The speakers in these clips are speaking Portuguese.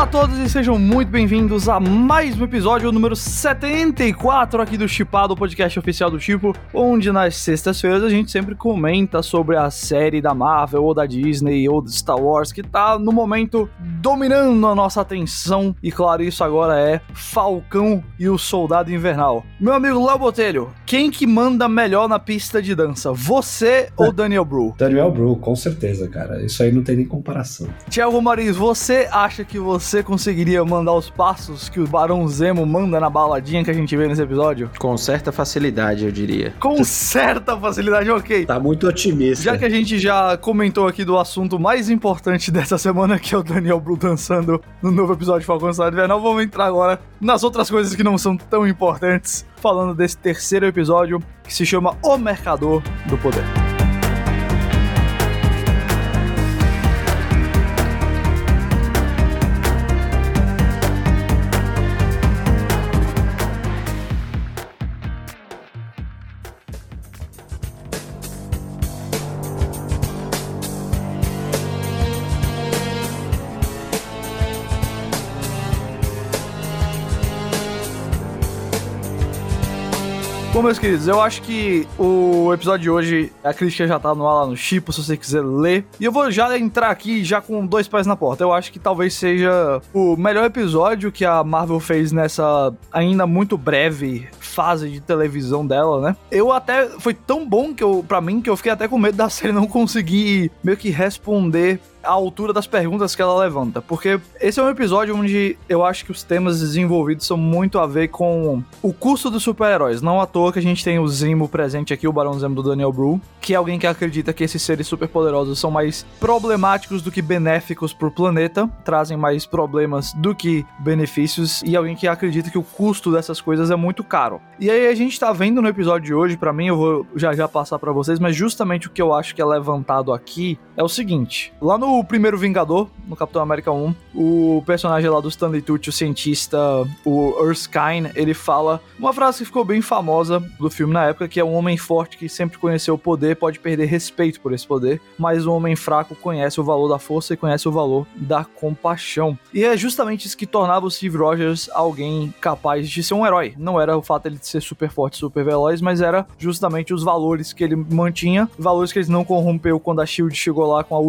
Olá a todos e sejam muito bem-vindos a mais um episódio, número 74 aqui do Chipado, o podcast oficial do Tipo, onde nas sextas-feiras a gente sempre comenta sobre a série da Marvel ou da Disney ou do Star Wars que tá no momento dominando a nossa atenção. E claro, isso agora é Falcão e o Soldado Invernal. Meu amigo Léo Botelho, quem que manda melhor na pista de dança? Você ou Daniel Bru? Daniel Bru, com certeza, cara. Isso aí não tem nem comparação. Tiago Marins, você acha que você conseguiria mandar os passos que o Barão Zemo manda na baladinha que a gente vê nesse episódio? Com certa facilidade, eu diria. Com certa facilidade, ok. Tá muito otimista. Já que a gente já comentou aqui do assunto mais importante dessa semana, que é o Daniel Bru dançando no novo episódio de Falcão Soldado Invernal, vamos entrar agora nas outras coisas que não são tão importantes, falando desse terceiro episódio que se chama O Mercador do Poder. Meus queridos, eu acho que o episódio de hoje, a crítica já tá no ar lá no Chipo, se você quiser ler. E eu vou já entrar aqui já com dois pés na porta. Eu acho que talvez seja o melhor episódio que a Marvel fez nessa ainda muito breve fase de televisão dela, né? Eu até foi tão bom que eu para mim que eu fiquei até com medo da série não conseguir meio que responder à altura das perguntas que ela levanta, porque esse é um episódio onde eu acho que os temas desenvolvidos são muito a ver com o custo dos super-heróis. Não à toa que a gente tem o Zimo presente aqui, o Barão Zemo do Daniel Bru, que é alguém que acredita que esses seres superpoderosos são mais problemáticos do que benéficos pro planeta, trazem mais problemas do que benefícios, e alguém que acredita que o custo dessas coisas é muito caro. E aí a gente tá vendo no episódio de hoje, para mim eu vou já já passar para vocês, mas justamente o que eu acho que é levantado aqui é o seguinte: lá no primeiro Vingador, no Capitão América 1, o personagem lá do Stanley Tucci, o cientista, o Erskine, ele fala uma frase que ficou bem famosa do filme na época, que é um homem forte que sempre conheceu o poder pode perder respeito por esse poder, mas um homem fraco conhece o valor da força e conhece o valor da compaixão. E é justamente isso que tornava o Steve Rogers alguém capaz de ser um herói. Não era o fato dele ser super forte, super veloz, mas era justamente os valores que ele mantinha, valores que ele não corrompeu quando a SHIELD chegou lá com a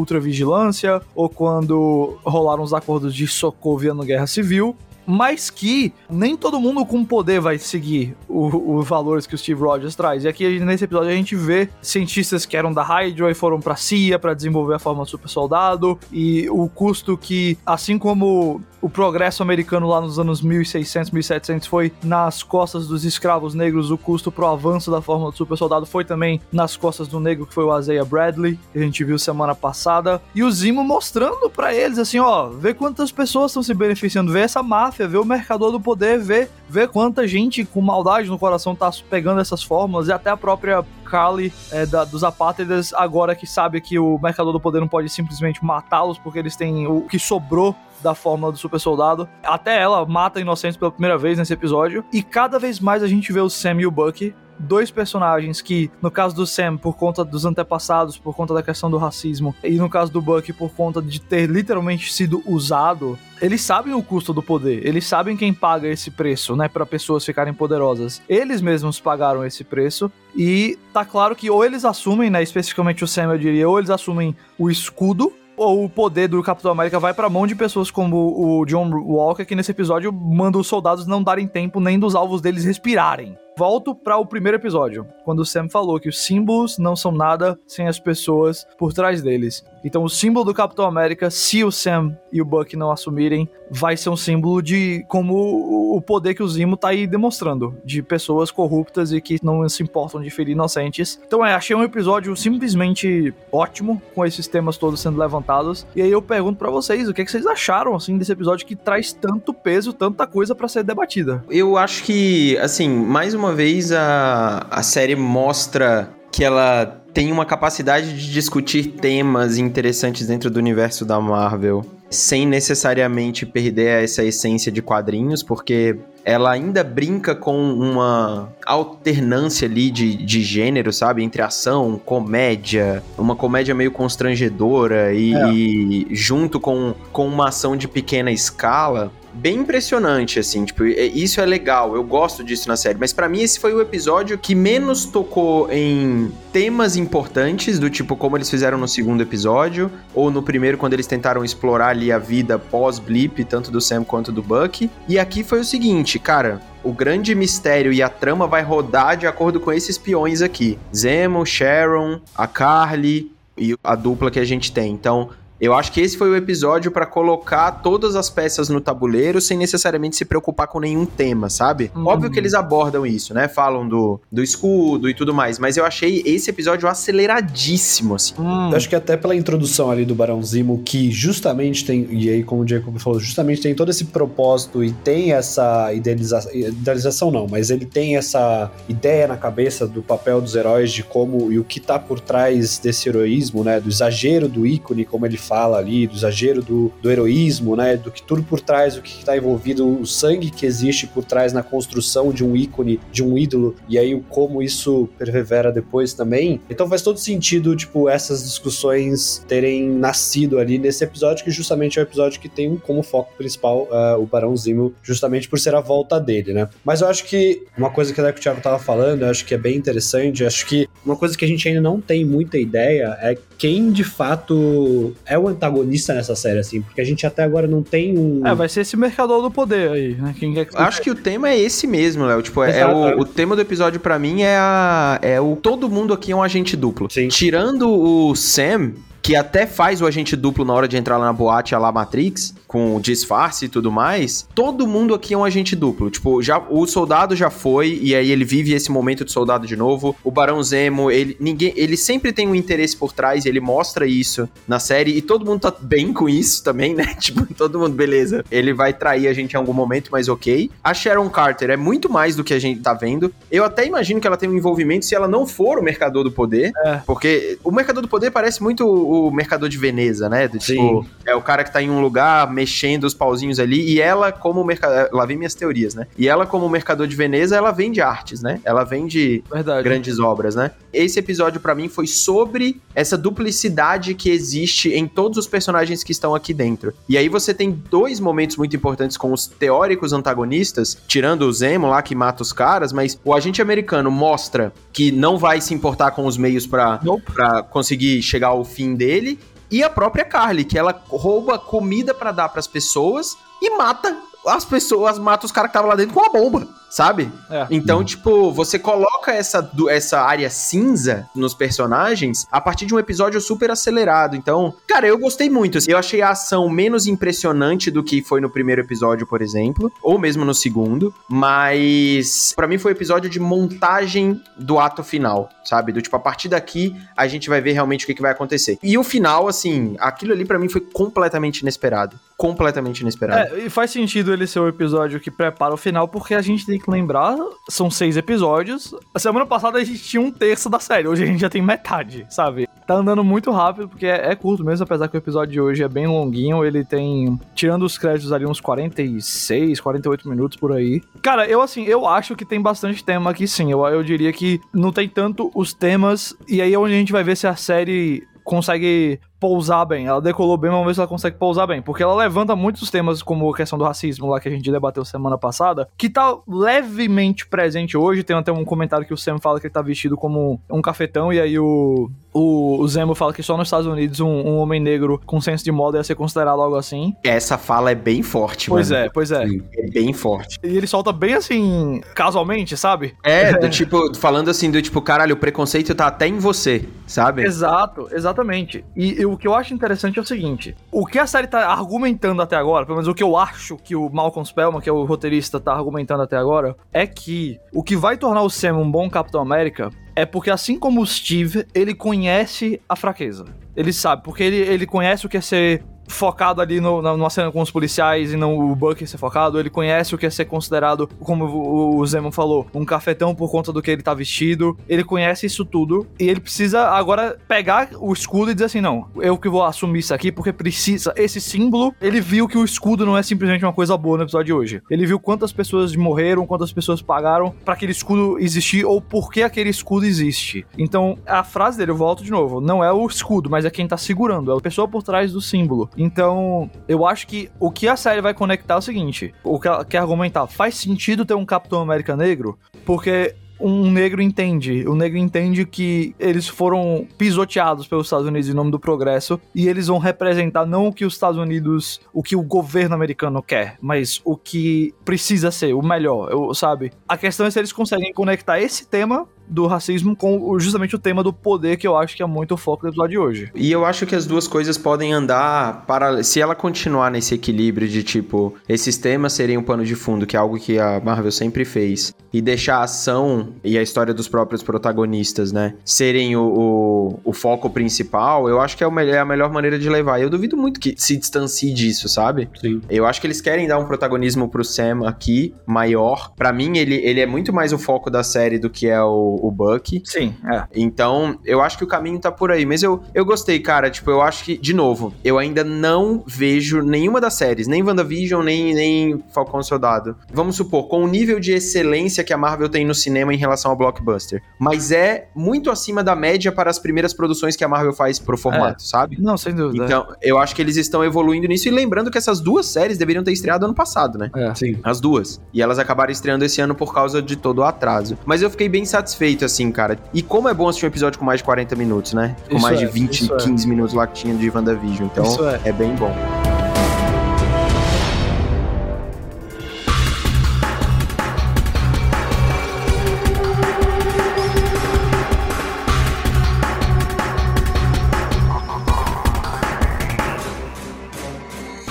ou quando rolaram os acordos de Sokovia no Guerra Civil, mas que nem todo mundo com poder vai seguir os valores que o Steve Rogers traz. E aqui nesse episódio a gente vê cientistas que eram da Hydra e foram pra CIA para desenvolver a forma super soldado e o custo que, assim como o progresso americano lá nos anos 1600, 1700 foi nas costas dos escravos negros, o custo pro avanço da fórmula do super soldado foi também nas costas do negro que foi o Isaiah Bradley, que a gente viu semana passada, e o Zimo mostrando para eles assim, ó, vê quantas pessoas estão se beneficiando, vê essa máfia, vê o mercador do poder, vê, vê quanta gente com maldade no coração tá pegando essas fórmulas e até a própria Carly é, da, dos apátridas, agora que sabe que o Mercador do Poder não pode simplesmente matá-los porque eles têm o que sobrou da fórmula do super soldado. Até ela mata inocentes pela primeira vez nesse episódio. E cada vez mais a gente vê o Sam e o Bucky dois personagens que, no caso do Sam, por conta dos antepassados, por conta da questão do racismo, e no caso do Bucky, por conta de ter literalmente sido usado, eles sabem o custo do poder, eles sabem quem paga esse preço, né, para pessoas ficarem poderosas. Eles mesmos pagaram esse preço e tá claro que ou eles assumem, né, especificamente o Sam, eu diria, ou eles assumem o escudo ou o poder do Capitão América vai pra mão de pessoas como o John Walker, que nesse episódio manda os soldados não darem tempo nem dos alvos deles respirarem. Volto para o primeiro episódio, quando o Sam falou que os símbolos não são nada sem as pessoas por trás deles. Então, o símbolo do Capitão América, se o Sam e o Buck não assumirem, vai ser um símbolo de como o poder que o Zimo tá aí demonstrando, de pessoas corruptas e que não se importam de ferir inocentes. Então, é, achei um episódio simplesmente ótimo, com esses temas todos sendo levantados. E aí eu pergunto para vocês, o que, é que vocês acharam, assim, desse episódio que traz tanto peso, tanta coisa para ser debatida? Eu acho que, assim, mais uma vez a, a série mostra que ela tem uma capacidade de discutir temas interessantes dentro do universo da Marvel sem necessariamente perder essa essência de quadrinhos, porque ela ainda brinca com uma alternância ali de, de gênero, sabe? Entre ação, comédia, uma comédia meio constrangedora e, é. e junto com, com uma ação de pequena escala bem impressionante, assim, tipo, isso é legal, eu gosto disso na série, mas para mim esse foi o episódio que menos tocou em temas importantes, do tipo como eles fizeram no segundo episódio, ou no primeiro quando eles tentaram explorar ali a vida pós-blip, tanto do Sam quanto do Buck, e aqui foi o seguinte, cara, o grande mistério e a trama vai rodar de acordo com esses peões aqui. Zemo, Sharon, a Carly e a dupla que a gente tem. Então, eu acho que esse foi o episódio para colocar todas as peças no tabuleiro sem necessariamente se preocupar com nenhum tema, sabe? Uhum. Óbvio que eles abordam isso, né? Falam do, do escudo e tudo mais, mas eu achei esse episódio aceleradíssimo, assim. Hum. Eu acho que até pela introdução ali do Barão Zimo, que justamente tem, e aí como o Jacob falou, justamente tem todo esse propósito e tem essa idealiza idealização não, mas ele tem essa ideia na cabeça do papel dos heróis, de como e o que tá por trás desse heroísmo, né? Do exagero do ícone, como ele fala ali, do exagero do, do heroísmo, né? Do que tudo por trás, o que está envolvido, o sangue que existe por trás na construção de um ícone, de um ídolo, e aí o como isso pervera depois também. Então faz todo sentido, tipo, essas discussões terem nascido ali nesse episódio, que justamente é o episódio que tem como foco principal uh, o Barão Zimo, justamente por ser a volta dele, né? Mas eu acho que uma coisa que, o Thiago tava falando, eu acho que é bem interessante, acho que uma coisa que a gente ainda não tem muita ideia é quem de fato é o antagonista nessa série, assim, porque a gente até agora não tem um. É, vai ser esse mercador do poder aí, né? Quem quer que Acho que o tema é esse mesmo, Léo. Tipo, é, é o, o, tema do episódio para mim é a. É o. Todo mundo aqui é um agente duplo. Sim. Tirando o Sam, que até faz o agente duplo na hora de entrar lá na boate, a lá Matrix, com disfarce e tudo mais, todo mundo aqui é um agente duplo. Tipo, já o soldado já foi, e aí ele vive esse momento de soldado de novo. O Barão Zemo, ele, ninguém, ele sempre tem um interesse por trás, ele mostra isso na série, e todo mundo tá bem com isso também, né? Tipo, todo mundo, beleza. Ele vai trair a gente em algum momento, mas ok. A Sharon Carter é muito mais do que a gente tá vendo. Eu até imagino que ela tem um envolvimento se ela não for o Mercador do Poder, é. porque o Mercador do Poder parece muito o mercador de Veneza, né? Do, tipo, é o cara que tá em um lugar mexendo os pauzinhos ali e ela como mercador, lá vem minhas teorias, né? E ela como mercador de Veneza, ela vende artes, né? Ela vende Verdade. grandes obras, né? Esse episódio para mim foi sobre essa duplicidade que existe em todos os personagens que estão aqui dentro. E aí você tem dois momentos muito importantes com os teóricos antagonistas, tirando o Zemo lá que mata os caras, mas o agente americano mostra que não vai se importar com os meios para nope. conseguir chegar ao fim dele e a própria Carly, que ela rouba comida para dar para as pessoas e mata as pessoas, mata os caras que estavam lá dentro com a bomba sabe? É. Então, uhum. tipo, você coloca essa, essa área cinza nos personagens a partir de um episódio super acelerado. Então, cara, eu gostei muito. Assim, eu achei a ação menos impressionante do que foi no primeiro episódio, por exemplo, ou mesmo no segundo, mas para mim foi um episódio de montagem do ato final, sabe? Do tipo, a partir daqui a gente vai ver realmente o que, que vai acontecer. E o final, assim, aquilo ali para mim foi completamente inesperado. Completamente inesperado. É, e faz sentido ele ser o episódio que prepara o final, porque a gente tem que lembrar, são seis episódios. A semana passada a gente tinha um terço da série, hoje a gente já tem metade, sabe? Tá andando muito rápido, porque é, é curto mesmo, apesar que o episódio de hoje é bem longuinho. Ele tem, tirando os créditos ali, uns 46, 48 minutos por aí. Cara, eu assim, eu acho que tem bastante tema aqui sim. Eu, eu diria que não tem tanto os temas, e aí é onde a gente vai ver se a série consegue pousar bem. Ela decolou bem, mas vamos ver se ela consegue pousar bem. Porque ela levanta muitos temas, como a questão do racismo lá que a gente debateu semana passada, que tá levemente presente hoje. Tem até um comentário que o Sam fala que ele tá vestido como um cafetão, e aí o, o, o Zemo fala que só nos Estados Unidos um, um, homem negro com senso de moda ia ser considerado algo assim. Essa fala é bem forte, Pois mano. é, pois é. Sim, é bem forte. E ele solta bem assim, casualmente, sabe? É, do tipo, falando assim, do tipo, caralho, o preconceito tá até em você, sabe? Exato, exatamente. E eu o que eu acho interessante é o seguinte: o que a série tá argumentando até agora, pelo menos o que eu acho que o Malcolm Spellman, que é o roteirista, tá argumentando até agora, é que o que vai tornar o Sam um bom Capitão América é porque, assim como o Steve, ele conhece a fraqueza. Ele sabe, porque ele, ele conhece o que é ser focado ali no, na, numa cena com os policiais e não o Bucky ser focado. Ele conhece o que é ser considerado, como o, o falou, um cafetão por conta do que ele tá vestido. Ele conhece isso tudo e ele precisa agora pegar o escudo e dizer assim: não, eu que vou assumir isso aqui porque precisa. Esse símbolo, ele viu que o escudo não é simplesmente uma coisa boa no episódio de hoje. Ele viu quantas pessoas morreram, quantas pessoas pagaram para aquele escudo existir ou por que aquele escudo existe. Então, a frase dele, eu volto de novo, não é o escudo, mas é quem tá segurando, é a pessoa por trás do símbolo. Então, eu acho que o que a série vai conectar é o seguinte: o que ela quer argumentar, faz sentido ter um Capitão América negro? Porque um negro entende. O negro entende que eles foram pisoteados pelos Estados Unidos em nome do progresso e eles vão representar não o que os Estados Unidos, o que o governo americano quer, mas o que precisa ser, o melhor, sabe? A questão é se eles conseguem conectar esse tema do racismo com justamente o tema do poder, que eu acho que é muito o foco do episódio de hoje. E eu acho que as duas coisas podem andar para. Se ela continuar nesse equilíbrio de tipo, esses temas serem um pano de fundo, que é algo que a Marvel sempre fez, e deixar a ação e a história dos próprios protagonistas, né, serem o, o, o foco principal, eu acho que é, o, é a melhor maneira de levar. Eu duvido muito que se distancie disso, sabe? Sim. Eu acho que eles querem dar um protagonismo pro Sam aqui, maior. para mim, ele, ele é muito mais o foco da série do que é o, o Buck. Sim, é. Então, eu acho que o caminho tá por aí. Mas eu, eu gostei, cara. Tipo, eu acho que, de novo, eu ainda não vejo nenhuma das séries, nem WandaVision, nem, nem Falcão Soldado. Vamos supor, com o nível de excelência que a Marvel tem no cinema em relação ao blockbuster. Mas é muito acima da média para as primeiras produções que a Marvel faz pro formato, é. sabe? Não, sem dúvida. Então, eu acho que eles estão evoluindo nisso. E lembrando que essas duas séries deveriam ter estreado ano passado, né? É, sim. As duas. E elas acabaram estreando esse ano por causa de todo o atraso. Mas eu fiquei bem satisfeito feito, assim, cara. E como é bom assistir um episódio com mais de 40 minutos, né? Com Isso mais é, de 20, isso é. 15 minutos lá que tinha de WandaVision. Então, é. é bem bom.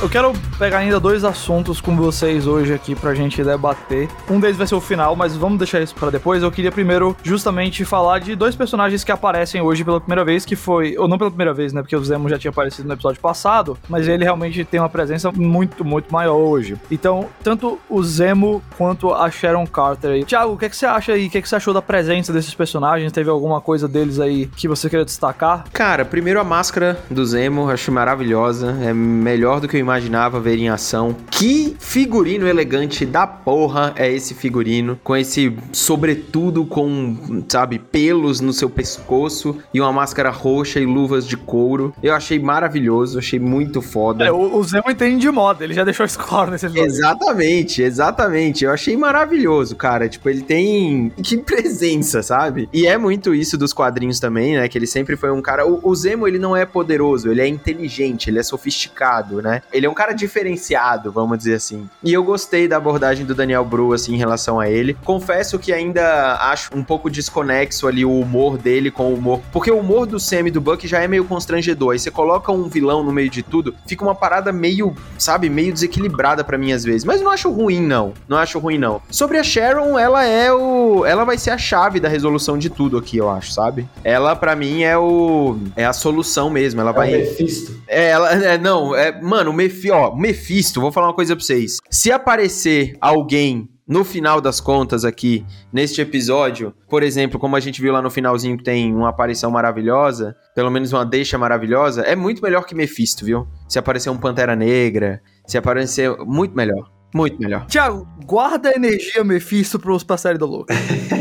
Eu quero pegar ainda dois assuntos com vocês hoje aqui pra gente debater. Um deles vai ser o final, mas vamos deixar isso pra depois. Eu queria primeiro justamente falar de dois personagens que aparecem hoje pela primeira vez, que foi, ou não pela primeira vez, né, porque o Zemo já tinha aparecido no episódio passado, mas ele realmente tem uma presença muito, muito maior hoje. Então, tanto o Zemo quanto a Sharon Carter aí. O que, é que você acha aí? O que, é que você achou da presença desses personagens? Teve alguma coisa deles aí que você queria destacar? Cara, primeiro a máscara do Zemo, acho maravilhosa. É melhor do que eu imaginava ver em ação. Que figurino elegante da porra é esse figurino. Com esse sobretudo com, sabe, pelos no seu pescoço e uma máscara roxa e luvas de couro. Eu achei maravilhoso, achei muito foda. É, o, o Zemo entende de moda, ele já deixou isso claro nesse episódio. Exatamente, exatamente. Eu achei maravilhoso, cara. Tipo, ele tem. Que presença, sabe? E é muito isso dos quadrinhos também, né? Que ele sempre foi um cara. O, o Zemo, ele não é poderoso, ele é inteligente, ele é sofisticado, né? Ele é um cara diferenciado, vamos dizer assim. E eu gostei da abordagem do Daniel Bru, assim, em relação a ele. Confesso que ainda acho um pouco desconexo ali o humor dele com o humor. Porque o humor do Sam e do Buck já é meio constrangedor. Aí você coloca um vilão no meio de tudo, fica uma parada meio, sabe, meio desequilibrada para mim às vezes. Mas não acho ruim, não. Não acho ruim, não. Sobre a Sharon, ela é o. Ela vai ser a chave da resolução de tudo aqui, eu acho, sabe? Ela, para mim, é o. É a solução mesmo. Ela vai. É o Mephisto. É, ela. É, não, é. Mano, o Mephi, ó, Mephisto, vou falar uma coisa pra vocês. Se aparecer alguém no final das contas aqui, neste episódio, por exemplo, como a gente viu lá no finalzinho que tem uma aparição maravilhosa, pelo menos uma deixa maravilhosa, é muito melhor que Mephisto, viu? Se aparecer um Pantera Negra, se aparecer. Muito melhor. Muito melhor. Thiago, guarda a energia Mephisto pros série do Loki.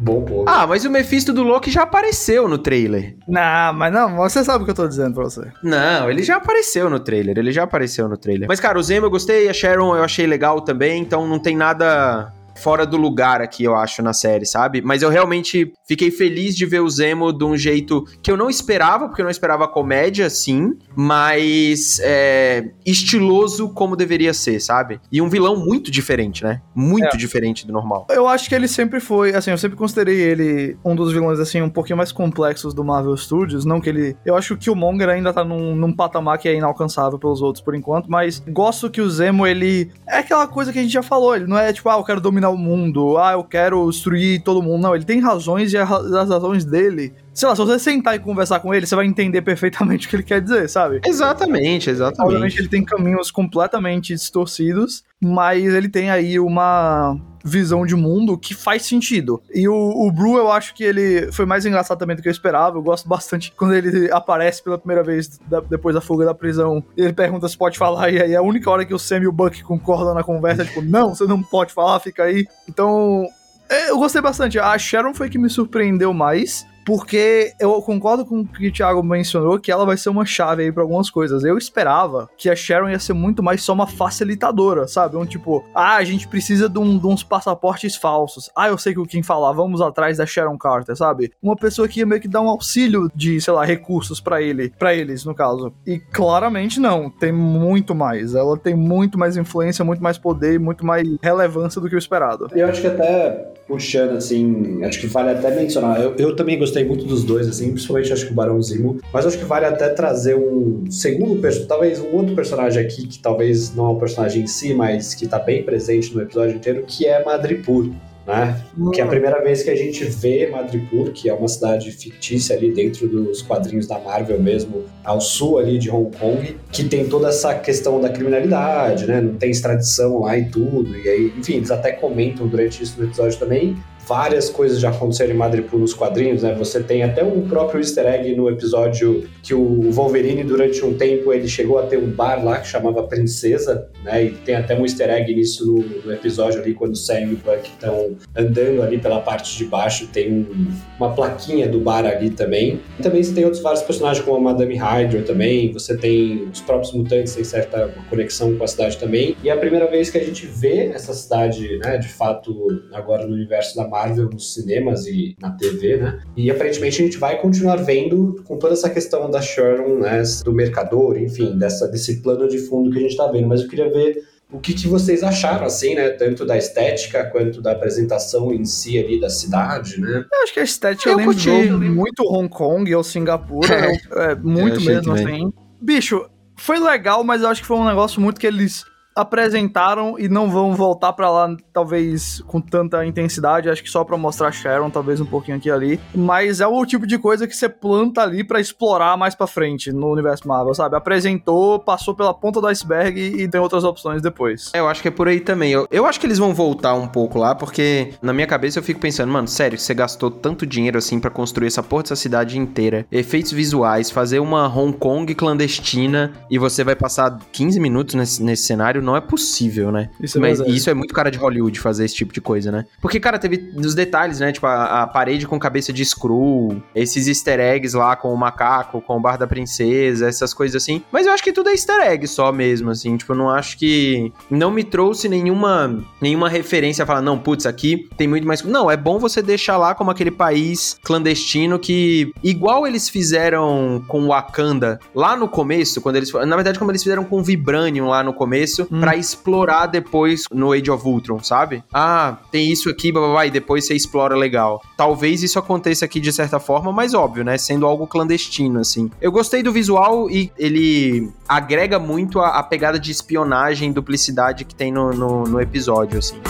Bom ponto. Ah, mas o Mephisto do Loki já apareceu no trailer. não, mas não, você sabe o que eu tô dizendo pra você. Não, ele já apareceu no trailer, ele já apareceu no trailer. Mas, cara, o Zemo eu gostei, a Sharon eu achei legal também, então não tem nada fora do lugar aqui, eu acho, na série, sabe? Mas eu realmente fiquei feliz de ver o Zemo de um jeito que eu não esperava, porque eu não esperava comédia, sim, mas é, estiloso como deveria ser, sabe? E um vilão muito diferente, né? Muito É. diferente do normal. Eu acho que ele sempre foi, assim, eu sempre considerei ele um dos vilões, assim, um pouquinho mais complexos do Marvel Studios. Não que ele. Eu acho que o Killmonger ainda tá num, num patamar que é inalcançável pelos outros por enquanto, mas gosto que o Zemo, ele. É aquela coisa que a gente já falou, ele não é tipo, ah, eu quero dominar o mundo, ah, eu quero destruir todo mundo. Não, ele tem razões e as razões dele sei lá, se você sentar e conversar com ele, você vai entender perfeitamente o que ele quer dizer, sabe? Exatamente, exatamente. Obviamente ele tem caminhos completamente distorcidos, mas ele tem aí uma visão de mundo que faz sentido. E o, o Bru, eu acho que ele foi mais engraçado também do que eu esperava. Eu gosto bastante quando ele aparece pela primeira vez da, depois da fuga da prisão. Ele pergunta se pode falar, e aí é a única hora que o Sam e o Buck concordam na conversa é tipo, não, você não pode falar, fica aí. Então, é, eu gostei bastante. A Sharon foi que me surpreendeu mais porque eu concordo com o que o Thiago mencionou, que ela vai ser uma chave aí pra algumas coisas. Eu esperava que a Sharon ia ser muito mais só uma facilitadora, sabe? Um tipo, ah, a gente precisa de, um, de uns passaportes falsos. Ah, eu sei que o Kim falar, vamos atrás da Sharon Carter, sabe? Uma pessoa que ia meio que dar um auxílio de, sei lá, recursos para ele, para eles, no caso. E claramente não, tem muito mais. Ela tem muito mais influência, muito mais poder, muito mais relevância do que o esperado. Eu acho que até puxando assim, acho que vale até mencionar. Eu, eu também gostei muito dos dois, assim, principalmente acho que o Barão Zimo, mas acho que vale até trazer um segundo personagem, talvez um outro personagem aqui, que talvez não é um personagem em si, mas que tá bem presente no episódio inteiro, que é Madripoor. Né? Hum. Que é a primeira vez que a gente vê Madripoor, que é uma cidade fictícia ali dentro dos quadrinhos da Marvel mesmo, ao sul ali de Hong Kong, que tem toda essa questão da criminalidade, né? Não tem extradição lá e tudo. E aí, enfim, eles até comentam durante isso no episódio também várias coisas já aconteceram em Madripoor nos quadrinhos, né? Você tem até um próprio easter egg no episódio que o Wolverine, durante um tempo, ele chegou a ter um bar lá que chamava Princesa, né? E tem até um easter egg nisso no, no episódio ali, quando o Sam e o Buck estão andando ali pela parte de baixo, tem um, uma plaquinha do bar ali também. E também você tem outros vários personagens, como a Madame Hydra também, você tem os próprios mutantes, tem certa conexão com a cidade também. E é a primeira vez que a gente vê essa cidade, né, de fato, agora no universo da Marvel nos cinemas e na TV, né? E aparentemente a gente vai continuar vendo com toda essa questão da Sharon, né, do mercador, enfim, dessa, desse plano de fundo que a gente tá vendo. Mas eu queria ver o que, que, vocês acharam, assim, né? Tanto da estética quanto da apresentação em si ali da cidade, né? Eu acho que a estética eu, eu lembro muito Hong Kong ou Singapura, é, é muito mesmo, assim. Bicho, foi legal, mas eu acho que foi um negócio muito que eles apresentaram e não vão voltar para lá, talvez com tanta intensidade. Acho que só para mostrar Sharon, talvez um pouquinho aqui e ali. Mas é o tipo de coisa que você planta ali para explorar mais para frente no universo Marvel, sabe? Apresentou, passou pela ponta do iceberg e tem outras opções depois. É, eu acho que é por aí também. Eu, eu acho que eles vão voltar um pouco lá, porque na minha cabeça eu fico pensando, mano, sério, você gastou tanto dinheiro assim para construir essa porra dessa cidade inteira, efeitos visuais, fazer uma Hong Kong clandestina e você vai passar 15 minutos nesse, nesse cenário não é possível, né? Isso é Mas isso é muito cara de Hollywood fazer esse tipo de coisa, né? Porque, cara, teve nos detalhes, né? Tipo, a, a, parede com cabeça de screw, esses easter eggs lá com o macaco, com o bar da princesa, essas coisas assim. Mas eu acho que tudo é easter egg só mesmo, assim. Tipo, eu não acho que. Não me trouxe nenhuma, nenhuma referência a falar, não, putz, aqui tem muito mais. Não, é bom você deixar lá como aquele país clandestino que, igual eles fizeram com Wakanda lá no começo, quando eles. Na verdade, como eles fizeram com Vibranium lá no começo, hum. para explorar depois no Age of Ultron, sabe? Ah, tem isso aqui, babá, e depois você explora legal. Talvez isso aconteça aqui de certa forma, mas óbvio, né? Sendo algo clandestino, assim. Eu gostei do visual e ele agrega muito a, a pegada de espionagem, duplicidade que tem no, no, no episódio, assim.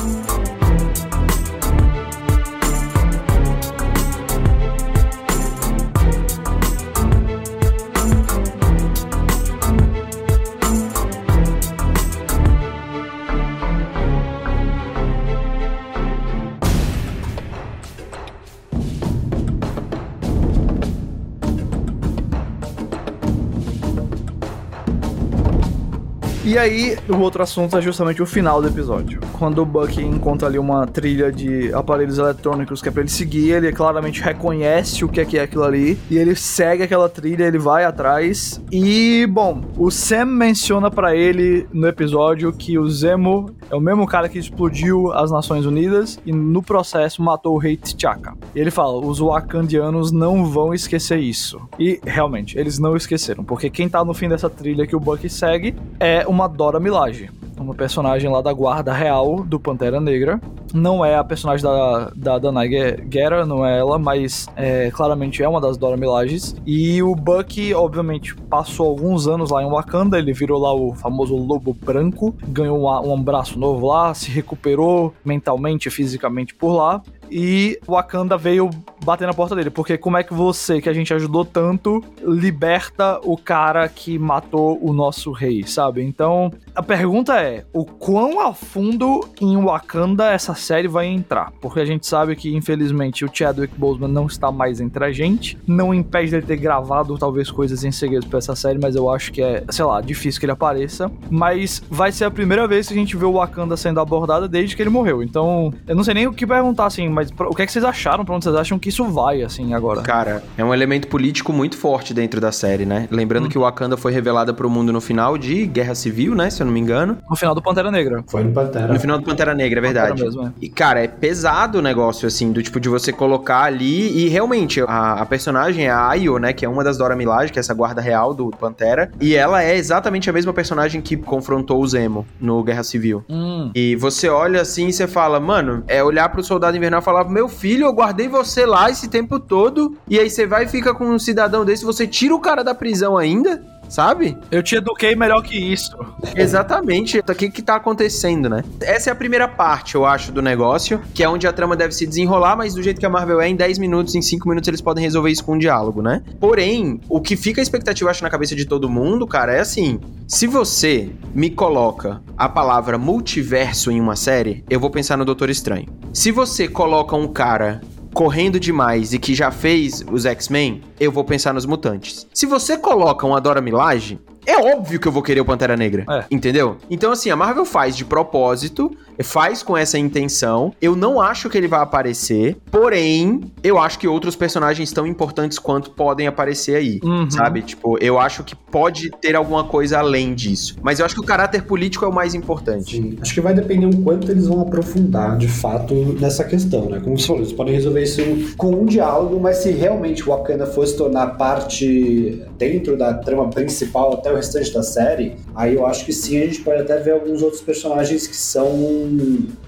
E aí, o outro assunto é justamente o final do episódio. Quando o Bucky encontra ali uma trilha de aparelhos eletrônicos que é pra ele seguir, ele claramente reconhece o que é que é aquilo ali. E ele segue aquela trilha, ele vai atrás. E, bom, o Sam menciona para ele no episódio que o Zemo é o mesmo cara que explodiu as Nações Unidas e no processo matou o rei T'Chaka. E ele fala: os Wakandianos não vão esquecer isso. E realmente, eles não esqueceram, porque quem tá no fim dessa trilha que o Bucky segue é uma Dora Milaje uma personagem lá da guarda real do Pantera Negra. Não é a personagem da, da Danai Guerra, não é ela, mas é, claramente é uma das Dora Milajes. E o Bucky, obviamente, passou alguns anos lá em Wakanda, ele virou lá o famoso Lobo Branco, ganhou um, um braço novo lá, se recuperou mentalmente e fisicamente por lá e o Wakanda veio bater na porta dele. Porque como é que você, que a gente ajudou tanto, liberta o cara que matou o nosso rei, sabe? Então, a pergunta é: o quão a fundo em Wakanda essa série vai entrar? Porque a gente sabe que, infelizmente, o Chadwick Boseman não está mais entre a gente. Não impede dele ter gravado, talvez, coisas em segredo pra essa série, mas eu acho que é, sei lá, difícil que ele apareça. Mas vai ser a primeira vez que a gente vê o Wakanda sendo abordado desde que ele morreu. Então, eu não sei nem o que perguntar, assim, mas o que é que vocês acharam? Pra onde vocês acham que isso vai, assim, agora? Cara, é um elemento político muito forte dentro da série, né? Lembrando hum. que o Wakanda foi revelada pro mundo no final de Guerra Civil, né? Se eu não me engano. No final do Pantera Negra. Foi no Pantera. No final do Pantera Negra, é verdade. Mesmo, é. E, cara, é pesado o negócio, assim, do tipo de você colocar ali. E realmente, a, a personagem é a Ayo, né? Que é uma das Dora Milaje, que é essa guarda real do Pantera. E ela é exatamente a mesma personagem que confrontou o Zemo no Guerra Civil. Hum. E você olha assim e você fala, mano, é olhar pro soldado invernal e falar: Meu filho, eu guardei você lá esse tempo todo. E aí você vai e fica com um cidadão desse, você tira o cara da prisão ainda sabe? Eu te eduquei melhor que isso. Exatamente. O que que tá acontecendo, né? Essa é a primeira parte, eu acho, do negócio, que é onde a trama deve se desenrolar, mas do jeito que a Marvel é, em 10 minutos, em 5 minutos, eles podem resolver isso com um diálogo, né? Porém, o que fica a expectativa, acho, na cabeça de todo mundo, cara, é assim: se você me coloca a palavra multiverso em uma série, eu vou pensar no Doutor Estranho. Se você coloca um cara correndo demais e que já fez os X-Men, eu vou pensar nos mutantes. Se você coloca um Adora Milage, é óbvio que eu vou querer o Pantera Negra. É. Entendeu? Então, assim, a Marvel faz de propósito, faz com essa intenção. Eu não acho que ele vai aparecer, porém, eu acho que outros personagens tão importantes quanto podem aparecer aí, uhum. sabe? Tipo, eu acho que pode ter alguma coisa além disso. Mas eu acho que o caráter político é o mais importante. Sim. Acho que vai depender o quanto eles vão aprofundar, de fato, nessa questão, né? Como você falou, eles podem resolver isso com um diálogo, mas se realmente o Wakanda fosse tornar parte dentro da trama principal até o restante da série, aí eu acho que sim, a gente pode até ver alguns outros personagens que são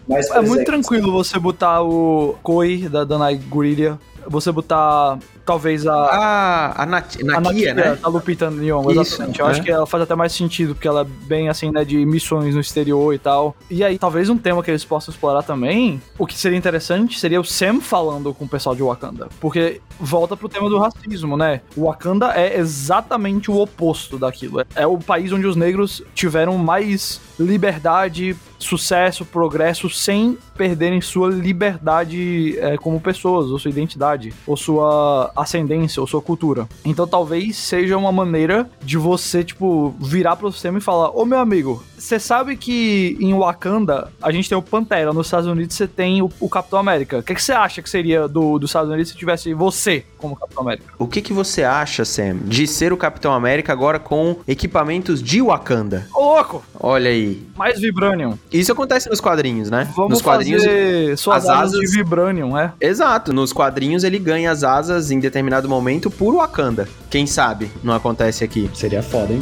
mais É muito tranquilo você botar o Koi da Danai Guriria, você botar talvez a. Ah, a, Nat a Nakia, né? A Lupita Nyong'o, exatamente. Eu é. acho que ela faz até mais sentido, porque ela é bem assim, né, de missões no exterior e tal. E aí, talvez um tema que eles possam explorar também, o que seria interessante seria o Sam falando com o pessoal de Wakanda. Porque volta pro tema do racismo, né? O Wakanda é exatamente o oposto daquilo. É o país onde os negros tiveram mais liberdade, sucesso, progresso, sem perderem sua liberdade é, como pessoas, ou sua identidade, ou sua ascendência ou sua cultura. Então talvez seja uma maneira de você, tipo, virar pro sistema e falar: Ô meu amigo, você sabe que em Wakanda a gente tem o Pantera, nos Estados Unidos você tem o, o Capitão América. O que, que você acha que seria do, dos Estados Unidos se tivesse você como Capitão América? O que, que você acha, Sam, de ser o Capitão América agora com equipamentos de Wakanda? Ô, louco! Olha aí. Mais Vibranium. Isso acontece nos quadrinhos, né? Vamos nos quadrinhos, fazer suas asas, asas de Vibranium, é? Exato. Nos quadrinhos ele ganha as asas em determinado momento por Wakanda. Quem sabe não acontece aqui. Seria foda, hein?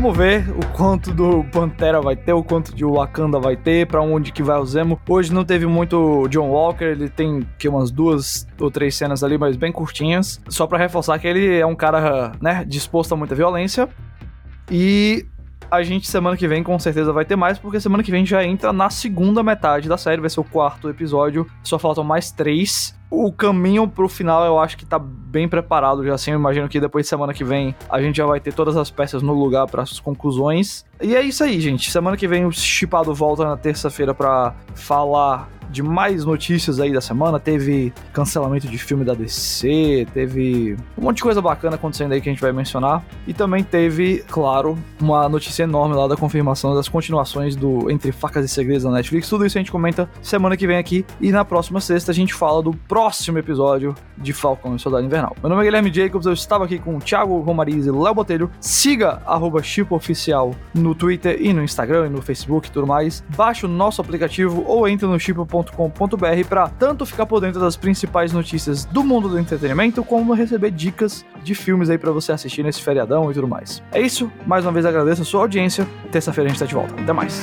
Vamos ver o quanto do Pantera vai ter, o quanto de Wakanda vai ter, para onde que vai o Zemo. Hoje não teve muito John Walker, ele tem que umas duas ou três cenas ali, mas bem curtinhas, só para reforçar que ele é um cara, né, disposto a muita violência. E a gente semana que vem com certeza vai ter mais, porque semana que vem já entra na segunda metade da série, vai ser o quarto episódio, só faltam mais três o caminho pro final eu acho que tá bem preparado já assim. Eu imagino que depois de semana que vem a gente já vai ter todas as peças no lugar para as conclusões. E é isso aí, gente. Semana que vem o Chipado volta na terça-feira para falar de mais notícias aí da semana. Teve cancelamento de filme da DC, teve um monte de coisa bacana acontecendo aí que a gente vai mencionar. E também teve, claro, uma notícia enorme lá da confirmação das continuações do Entre Facas e Segredos da Netflix. Tudo isso a gente comenta semana que vem aqui. E na próxima sexta a gente fala do próximo episódio de Falcão e Soldado Invernal. Meu nome é Guilherme Jacobs, eu estava aqui com o Thiago Romariz e Léo Botelho. Siga arroba Oficial no Twitter e no Instagram e no Facebook e tudo mais. Baixe o nosso aplicativo ou entre no chipo com.br para tanto ficar por dentro das principais notícias do mundo do entretenimento, como receber dicas de filmes aí para você assistir nesse feriadão e tudo mais. É isso, mais uma vez agradeço a sua audiência. Terça-feira a gente tá de volta. Até mais.